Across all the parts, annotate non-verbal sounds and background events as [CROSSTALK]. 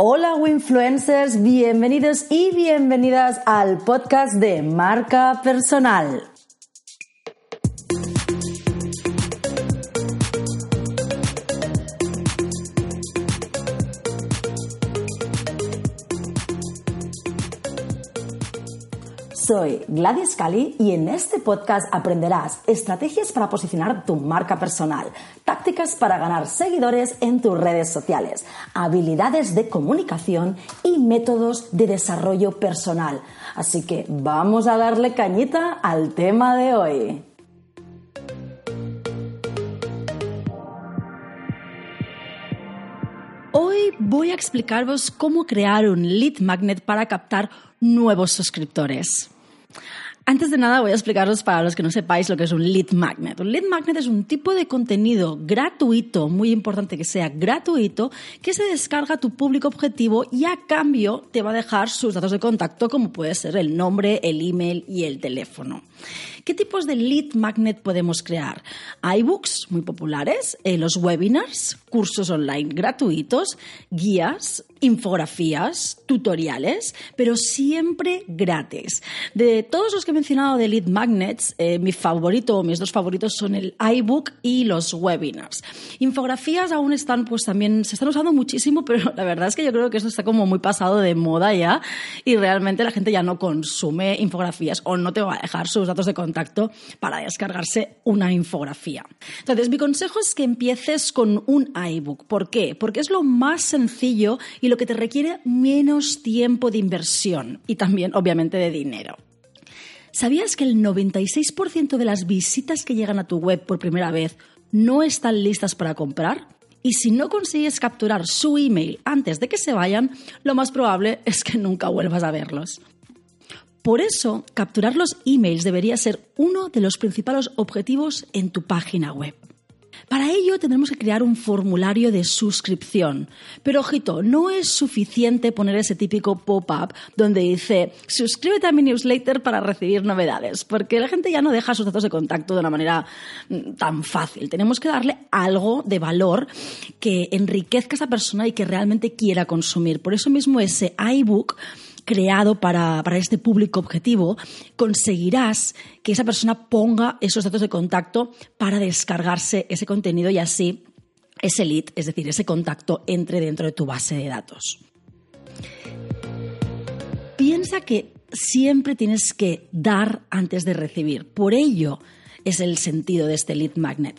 Hola Winfluencers, bienvenidos y bienvenidas al podcast de Marca Personal. Soy Gladys Cali y en este podcast aprenderás estrategias para posicionar tu marca personal, para ganar seguidores en tus redes sociales, habilidades de comunicación y métodos de desarrollo personal. Así que vamos a darle cañita al tema de hoy. Hoy voy a explicaros cómo crear un lead magnet para captar nuevos suscriptores. Antes de nada voy a explicaros para los que no sepáis lo que es un lead magnet. Un lead magnet es un tipo de contenido gratuito, muy importante que sea gratuito, que se descarga a tu público objetivo y a cambio te va a dejar sus datos de contacto como puede ser el nombre, el email y el teléfono. ¿Qué tipos de lead magnet podemos crear? iBooks muy populares, eh, los webinars, cursos online gratuitos, guías, infografías, tutoriales, pero siempre gratis. De todos los que he mencionado de lead magnets, eh, mi favorito o mis dos favoritos son el iBook y los webinars. Infografías aún están, pues también se están usando muchísimo, [LAUGHS] pero la verdad es que yo creo que esto está como muy pasado de moda ya y realmente la gente ya no consume infografías o no te va a dejar sus datos de contacto para descargarse una infografía. Entonces, mi consejo es que empieces con un iBook. ¿Por qué? Porque es lo más sencillo y lo que te requiere menos tiempo de inversión y también, obviamente, de dinero. ¿Sabías que el 96% de las visitas que llegan a tu web por primera vez no están listas para comprar? Y si no consigues capturar su email antes de que se vayan, lo más probable [LAUGHS] es que nunca vuelvas a verlos. Por eso, capturar los emails debería ser uno de los principales objetivos en tu página web. Para ello tendremos que crear un formulario de suscripción. Pero ojito, no es suficiente poner ese típico pop-up donde dice suscríbete a mi newsletter para recibir novedades, porque la gente ya no deja sus datos de contacto de una manera mm, tan fácil. Tenemos que darle algo de valor que enriquezca a esa persona y que realmente quiera consumir. Por eso mismo ese iBook creado para, este público objetivo, conseguirás que esa persona ponga esos datos de contacto para descargarse ese contenido y así ese lead, es decir, ese contacto, entre dentro de tu base de datos. Piensa que siempre tienes que dar antes de recibir. Por ello es el sentido de este lead magnet.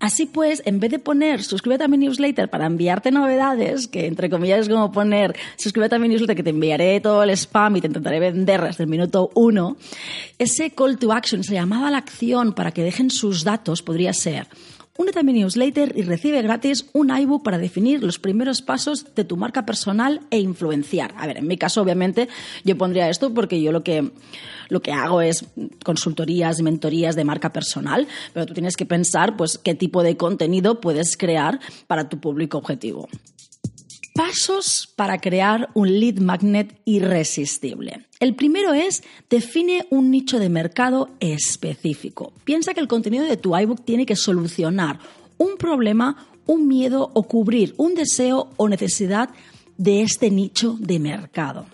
Así pues, en vez de poner suscríbete a mi newsletter para enviarte novedades, que entre comillas es como poner suscríbete a mi newsletter que te enviaré todo el spam y te intentaré vender desde el minuto uno, ese call to action, llamada a la acción para que dejen sus datos podría ser Únete a mi newsletter y recibe gratis un iBook para definir los primeros pasos de tu marca personal e influenciar. A ver, en mi caso, obviamente, yo pondría esto porque yo lo que, lo que hago es consultorías y mentorías de marca personal, pero tú tienes que pensar pues, qué tipo de contenido puedes crear para tu público objetivo. Pasos para crear un lead magnet irresistible. El primero es define un nicho de mercado específico. Piensa que el contenido de tu iBook tiene que solucionar un problema, un miedo o cubrir un deseo o necesidad de este nicho de mercado.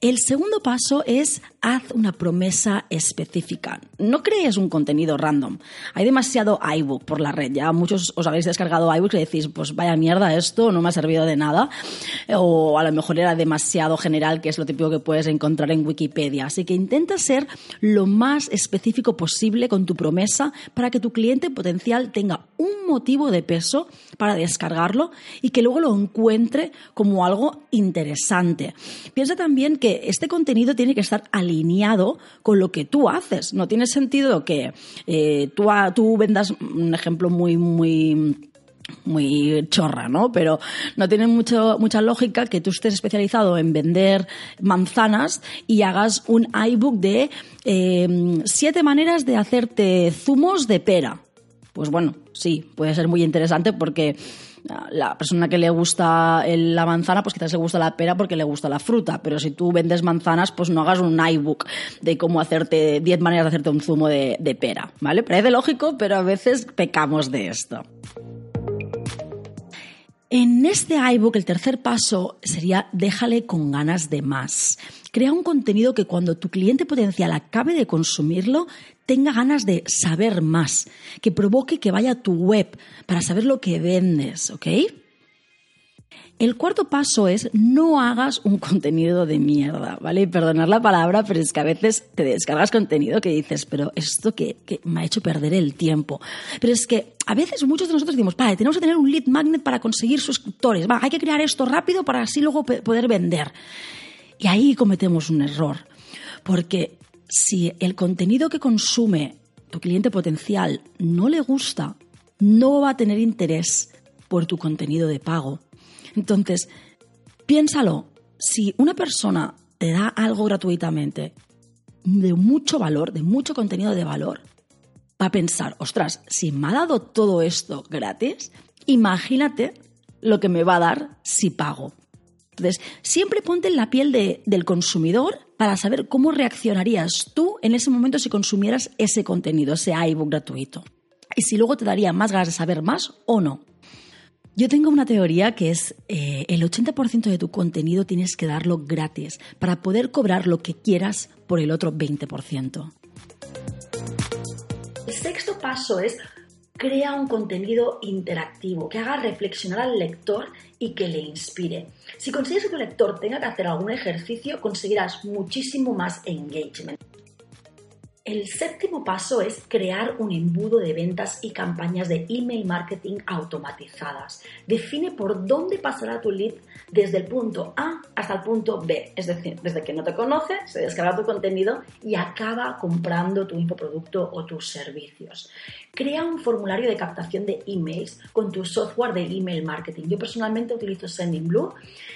El segundo paso es haz una promesa específica. No crees un contenido random. Hay demasiado iBook por la red. Ya muchos os habéis descargado iBook y decís, pues vaya mierda esto, no me ha servido de nada. O a lo mejor era demasiado general, que es lo típico que puedes encontrar en Wikipedia. Así que intenta ser lo más específico posible con tu promesa para que tu cliente potencial tenga un motivo de peso para descargarlo y que luego lo encuentre como algo interesante. Piensa también que este contenido tiene que estar al alineado con lo que tú haces. No tiene sentido que eh, tú, tú vendas un ejemplo muy, muy muy chorra, ¿no? Pero no tiene mucho, mucha lógica que tú estés especializado en vender manzanas y hagas un iBook de eh, siete maneras de hacerte zumos de pera. Pues bueno, sí, puede ser muy interesante porque la persona que le gusta la manzana, pues quizás le gusta la pera porque le gusta la fruta. Pero si tú vendes manzanas, pues no hagas un iBook de cómo hacerte 10 maneras de hacerte un zumo de, pera, ¿vale? Parece lógico, pero a veces pecamos de esto. En este iBook el tercer paso sería déjale con ganas de más. Crea un contenido que cuando tu cliente potencial acabe de consumirlo tenga ganas de saber más, que provoque que vaya a tu web para saber lo que vendes, ¿ok? El cuarto paso es no hagas un [LAUGHS] contenido de mierda, ¿vale? Perdonar la palabra, pero es que a veces te descargas contenido que dices, pero esto que, me ha hecho perder el tiempo. Pero es que a veces muchos de nosotros decimos, vale, tenemos que tener un lead magnet para conseguir suscriptores, va, hay que crear esto rápido para así luego poder vender. Y ahí cometemos un error, porque si el contenido que consume tu cliente potencial no le gusta, no va a tener interés por tu contenido de pago. Entonces, piénsalo, si una persona te da algo gratuitamente de mucho valor, de mucho contenido de valor, va a pensar, ostras, si me ha dado todo esto gratis, imagínate lo que me va a dar si pago. Entonces, siempre ponte en la piel del consumidor para saber cómo reaccionarías tú en ese momento si consumieras ese contenido, ese iBook gratuito. Y si luego te daría más ganas de saber más o no. Yo tengo una teoría que es eh, el 80% de tu contenido tienes que darlo gratis para poder cobrar lo que quieras por el otro 20%. El sexto paso es crea un contenido interactivo que haga reflexionar al lector y que le inspire. Si consigues que tu lector tenga que hacer algún ejercicio, conseguirás muchísimo más engagement. El séptimo paso es crear un embudo de ventas y campañas de email marketing automatizadas. Define por dónde pasará tu lead desde el punto A hasta el punto B, es decir, desde que no te conoce, se descarga tu contenido y acaba comprando tu infoproducto o tus servicios. Crea un formulario de captación de emails con tu software de email marketing. Yo personalmente utilizo Sendinblue.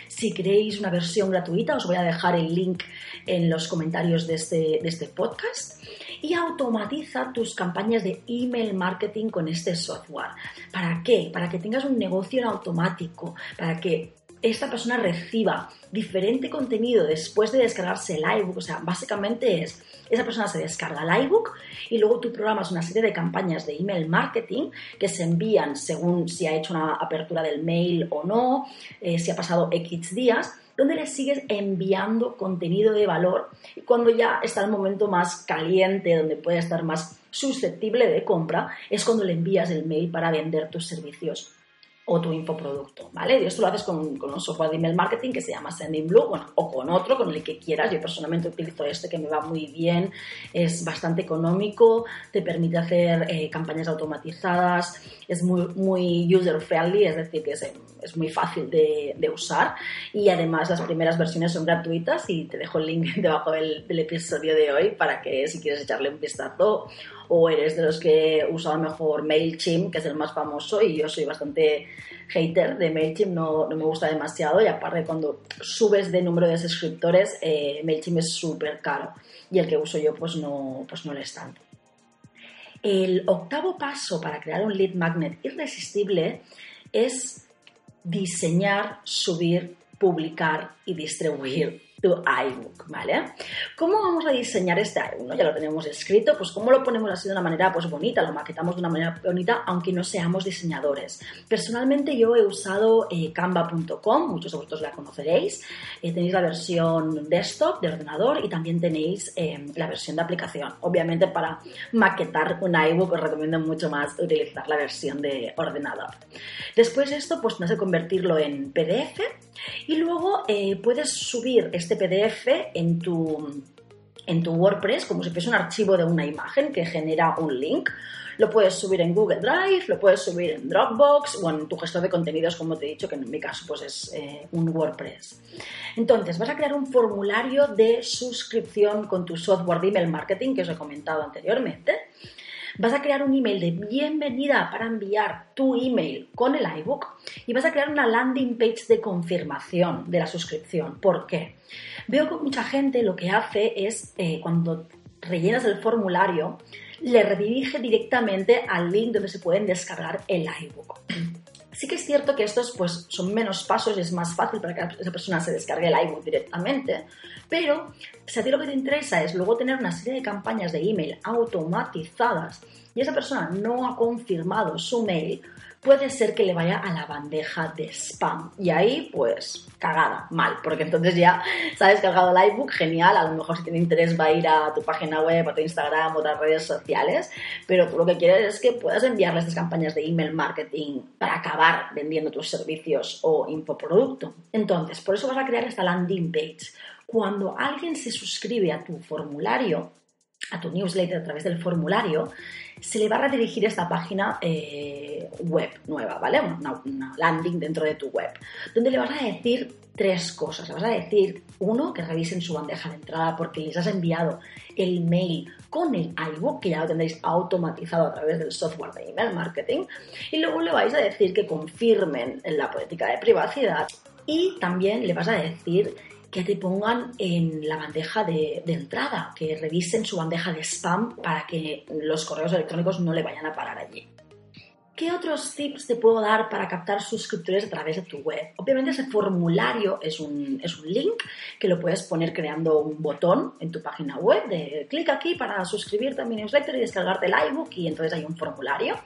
Si queréis una versión gratuita, os voy a dejar el link en los comentarios de este, de este podcast y automatiza tus campañas de email marketing con este software. ¿Para qué? Para que tengas un negocio en automático, para que esta persona reciba diferente contenido después de descargarse el iBook. O sea, básicamente es, esa persona se descarga el iBook y luego tú programas una serie de campañas de email marketing que se envían según si ha hecho una apertura del mail o no, eh, si ha pasado X días donde le sigues enviando contenido de valor y cuando ya está el momento más caliente, donde puede estar más susceptible de compra, es cuando le envías el mail para vender tus servicios o tu infoproducto, ¿vale? Y esto lo haces con, un software de email marketing que se llama Sendinblue, bueno, o con otro, con el que quieras. Yo personalmente utilizo este que me va muy bien, es bastante económico, te permite hacer eh, campañas automatizadas, es muy, muy user friendly, es decir, que es, es muy fácil de, de, usar y además las primeras versiones son gratuitas y te dejo el link [LAUGHS] debajo del, del episodio de hoy para que si quieres echarle un vistazo o eres de los que usan mejor MailChimp, que es el más famoso, y yo soy bastante hater de MailChimp, no, no me gusta demasiado, y aparte cuando subes de número de suscriptores, eh, MailChimp es súper caro, y el que uso yo pues no, pues no lo es tanto. El octavo paso para crear un lead magnet irresistible es diseñar, subir, publicar y distribuir tu iBook, ¿vale? ¿Cómo vamos a diseñar este iBook? Ya lo tenemos escrito, pues ¿cómo lo ponemos así de una manera pues bonita? Lo maquetamos de una manera bonita, aunque no seamos diseñadores. Personalmente yo he usado eh, canva.com, muchos de vosotros la conoceréis. Eh, tenéis la versión desktop de ordenador y también tenéis eh, la versión de aplicación. Obviamente para maquetar un iBook os recomiendo mucho más utilizar la versión de ordenador. Después de esto, pues tienes que convertirlo en PDF y luego puedes subir este este PDF en tu, en tu WordPress como si fuese un archivo de una imagen que genera un link. Lo puedes subir en Google Drive, lo puedes subir en Dropbox o en tu gestor de contenidos, como te he dicho, que en mi caso pues es eh, un WordPress. Entonces, vas a crear un formulario de suscripción con tu software de email marketing que os he comentado anteriormente vas a crear un email de bienvenida para enviar tu email con el iBook y vas a crear una landing page de confirmación de la suscripción. ¿Por qué? Veo que mucha gente lo que hace es eh, cuando rellenas el formulario, le redirige directamente al link donde se pueden descargar el iBook. Sí que es cierto que estos pues, son menos pasos y es más fácil para que esa persona se descargue el iBook directamente, pero si a ti lo que te interesa es luego tener una serie de campañas de email automatizadas y esa persona no ha confirmado su mail, puede ser que le vaya a la bandeja de spam. Y ahí, pues, cagada, mal, porque entonces ya se ha descargado el iBook, genial, a lo mejor si tiene interés va a ir a tu página web, a tu Instagram, o otras redes sociales, pero tú lo que quieres es que puedas enviarle estas campañas de email marketing para acabar vendiendo tus servicios o infoproducto. Entonces, por eso vas a crear esta landing page. Cuando alguien se suscribe a tu formulario, a tu newsletter a través del formulario, se le va a redirigir esta página eh, web nueva, ¿vale? Una, landing dentro de tu web, donde le vas a decir tres cosas. Le vas a decir, uno, que revisen su bandeja de entrada porque les has enviado el mail con el iBook, que ya lo tendréis automatizado a través del software de email marketing. Y luego le vais a decir que confirmen la política de privacidad y también le vas a decir que te pongan en la bandeja de, entrada, que revisen su bandeja de spam para que los correos electrónicos no le vayan a parar allí. ¿Qué otros tips te puedo dar para captar suscriptores a través de tu web? Obviamente ese formulario es un, es un link que lo puedes poner creando un botón en tu página web de clic aquí para suscribirte a mi newsletter y descargarte el iBook y entonces hay un formulario.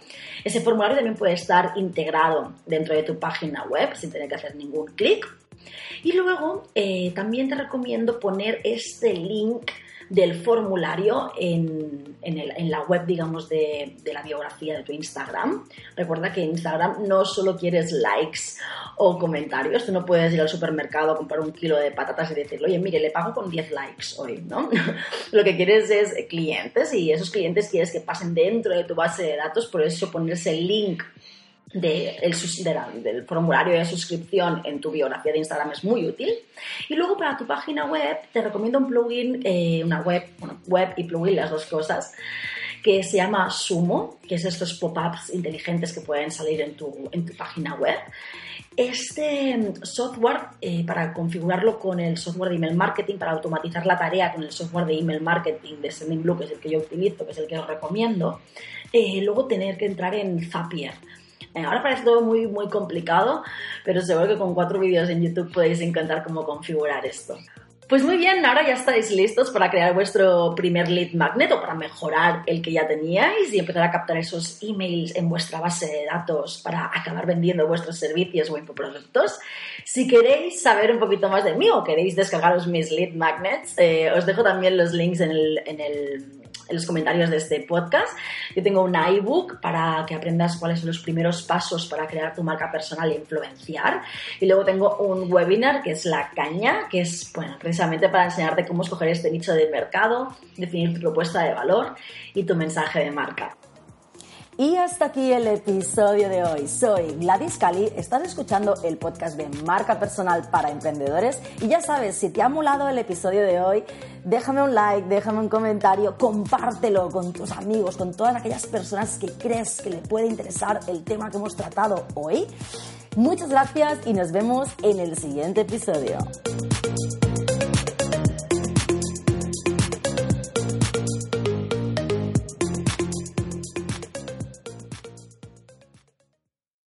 Ese formulario también puede estar integrado dentro de tu página web sin tener que hacer ningún clic y luego eh, también te recomiendo poner este link del formulario en, la web, digamos, de, la biografía de tu Instagram. Recuerda que en Instagram no solo quieres likes o comentarios, tú no puedes ir al supermercado a comprar un kilo de patatas y decirle, oye, mire, le pago con 10 likes hoy, ¿no? [LAUGHS] Lo que quieres es clientes y esos clientes quieres que pasen dentro de tu base de datos, por eso ponerse el link del formulario de suscripción en tu biografía de Instagram es muy útil. Y luego para tu página web te recomiendo un plugin, eh, una web, bueno, web y plugin, las dos cosas, que se llama Sumo, que es estos pop-ups inteligentes que pueden salir en tu, en tu página web. Este software, eh, para configurarlo con el software de email marketing, para automatizar la tarea con el software de email marketing de Sendinblue, que es el que yo utilizo, que es el que os recomiendo, eh, luego tener que entrar en Zapier. Eh, ahora parece todo muy, muy complicado, pero seguro que con cuatro vídeos en YouTube podéis encontrar cómo configurar esto. Pues muy bien, ahora ya estáis listos para crear vuestro primer lead magnet o para mejorar el que ya teníais y empezar a captar esos emails en vuestra base de datos para acabar vendiendo vuestros servicios o infoproductos. Si queréis saber un poquito más de mí o queréis descargaros mis lead magnets, eh, os dejo también los links en el, en el en los comentarios de este podcast. Yo tengo un iBook para que aprendas cuáles son los primeros pasos para crear tu marca personal e influenciar. Y luego tengo un webinar que es La Caña, que es bueno, precisamente para enseñarte cómo escoger este nicho de mercado, definir tu propuesta de valor y tu mensaje de marca. Y hasta aquí el episodio de hoy. Soy Gladys Cali, estás escuchando el podcast de Marca Personal para Emprendedores y ya sabes, si te ha molado el episodio de hoy, déjame un like, déjame un comentario, compártelo con tus amigos, con todas aquellas personas que crees que le puede interesar el tema que hemos tratado hoy. Muchas gracias y nos vemos en el siguiente episodio.